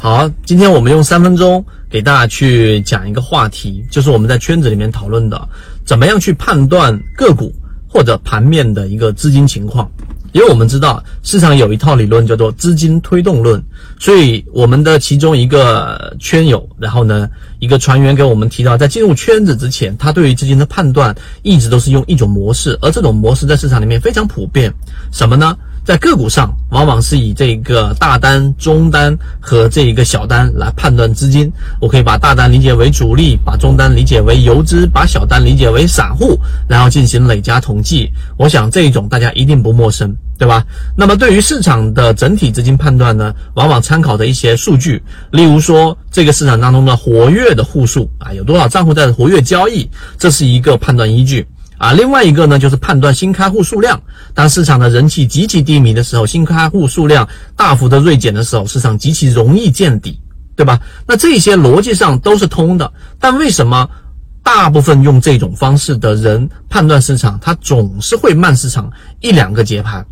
好，今天我们用三分钟给大家去讲一个话题，就是我们在圈子里面讨论的，怎么样去判断个股或者盘面的一个资金情况。因为我们知道市场有一套理论叫做资金推动论，所以我们的其中一个圈友，然后呢，一个船员给我们提到，在进入圈子之前，他对于资金的判断一直都是用一种模式，而这种模式在市场里面非常普遍，什么呢？在个股上，往往是以这个大单、中单和这一个小单来判断资金。我可以把大单理解为主力，把中单理解为游资，把小单理解为散户，然后进行累加统计。我想这一种大家一定不陌生，对吧？那么对于市场的整体资金判断呢，往往参考的一些数据，例如说这个市场当中的活跃的户数啊，有多少账户在活跃交易，这是一个判断依据。啊，另外一个呢，就是判断新开户数量。当市场的人气极其低迷的时候，新开户数量大幅的锐减的时候，市场极其容易见底，对吧？那这些逻辑上都是通的。但为什么大部分用这种方式的人判断市场，他总是会慢市场一两个节拍？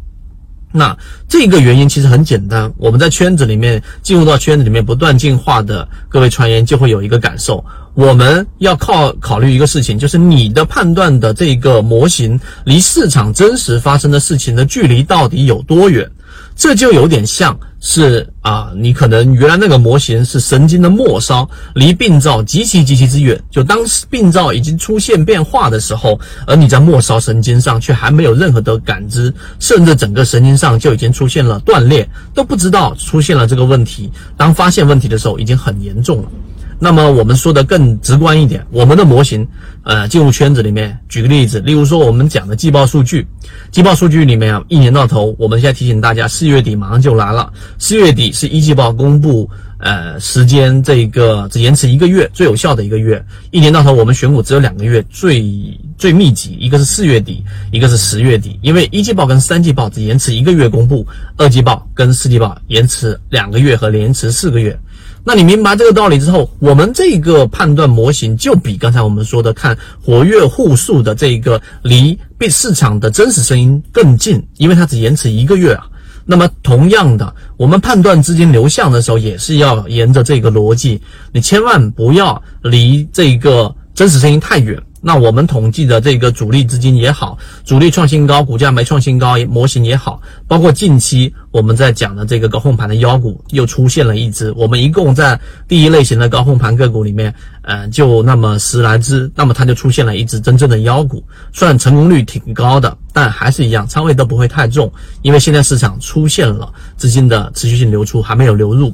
那这个原因其实很简单，我们在圈子里面进入到圈子里面不断进化的各位船员就会有一个感受。我们要靠考虑一个事情，就是你的判断的这个模型离市场真实发生的事情的距离到底有多远？这就有点像是啊，你可能原来那个模型是神经的末梢，离病灶极其极其之远。就当病灶已经出现变化的时候，而你在末梢神经上却还没有任何的感知，甚至整个神经上就已经出现了断裂，都不知道出现了这个问题。当发现问题的时候，已经很严重了。那么我们说的更直观一点，我们的模型，呃，进入圈子里面，举个例子，例如说我们讲的季报数据，季报数据里面啊，一年到头，我们现在提醒大家，四月底马上就来了，四月底是一季报公布，呃，时间这个只延迟一个月，最有效的一个月，一年到头我们选股只有两个月，最最密集，一个是四月底，一个是十月底，因为一季报跟三季报只延迟一个月公布，二季报跟四季报延迟两个月和延迟四个月。那你明白这个道理之后，我们这个判断模型就比刚才我们说的看活跃户数的这个离被市场的真实声音更近，因为它只延迟一个月啊。那么同样的，我们判断资金流向的时候，也是要沿着这个逻辑，你千万不要离这个真实声音太远。那我们统计的这个主力资金也好，主力创新高，股价没创新高模型也好，包括近期我们在讲的这个高控盘的妖股又出现了一只。我们一共在第一类型的高控盘个股里面，呃，就那么十来只，那么它就出现了一只真正的妖股，算成功率挺高的，但还是一样，仓位都不会太重，因为现在市场出现了资金的持续性流出，还没有流入。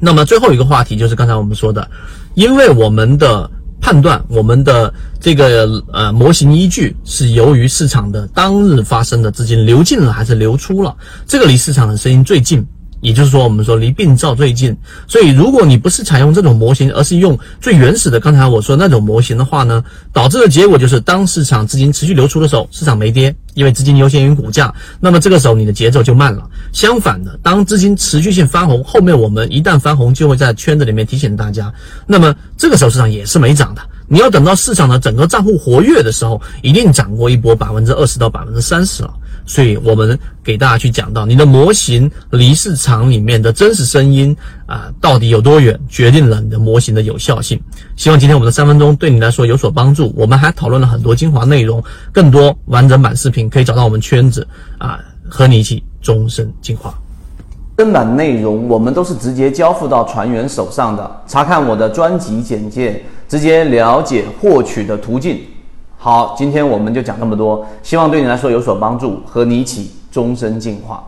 那么最后一个话题就是刚才我们说的，因为我们的。判断我们的这个呃模型依据是由于市场的当日发生的资金流进了还是流出了，这个离市场的声音最近。也就是说，我们说离病灶最近，所以如果你不是采用这种模型，而是用最原始的刚才我说那种模型的话呢，导致的结果就是，当市场资金持续流出的时候，市场没跌，因为资金优先于股价，那么这个时候你的节奏就慢了。相反的，当资金持续性翻红，后面我们一旦翻红，就会在圈子里面提醒大家，那么这个时候市场也是没涨的。你要等到市场的整个账户活跃的时候，一定涨过一波百分之二十到百分之三十了。所以我们给大家去讲到，你的模型离市场里面的真实声音啊，到底有多远，决定了你的模型的有效性。希望今天我们的三分钟对你来说有所帮助。我们还讨论了很多精华内容，更多完整版视频可以找到我们圈子啊，和你一起终身进化。正版内容我们都是直接交付到船员手上的，查看我的专辑简介，直接了解获取的途径。好，今天我们就讲这么多，希望对你来说有所帮助，和你一起终身进化。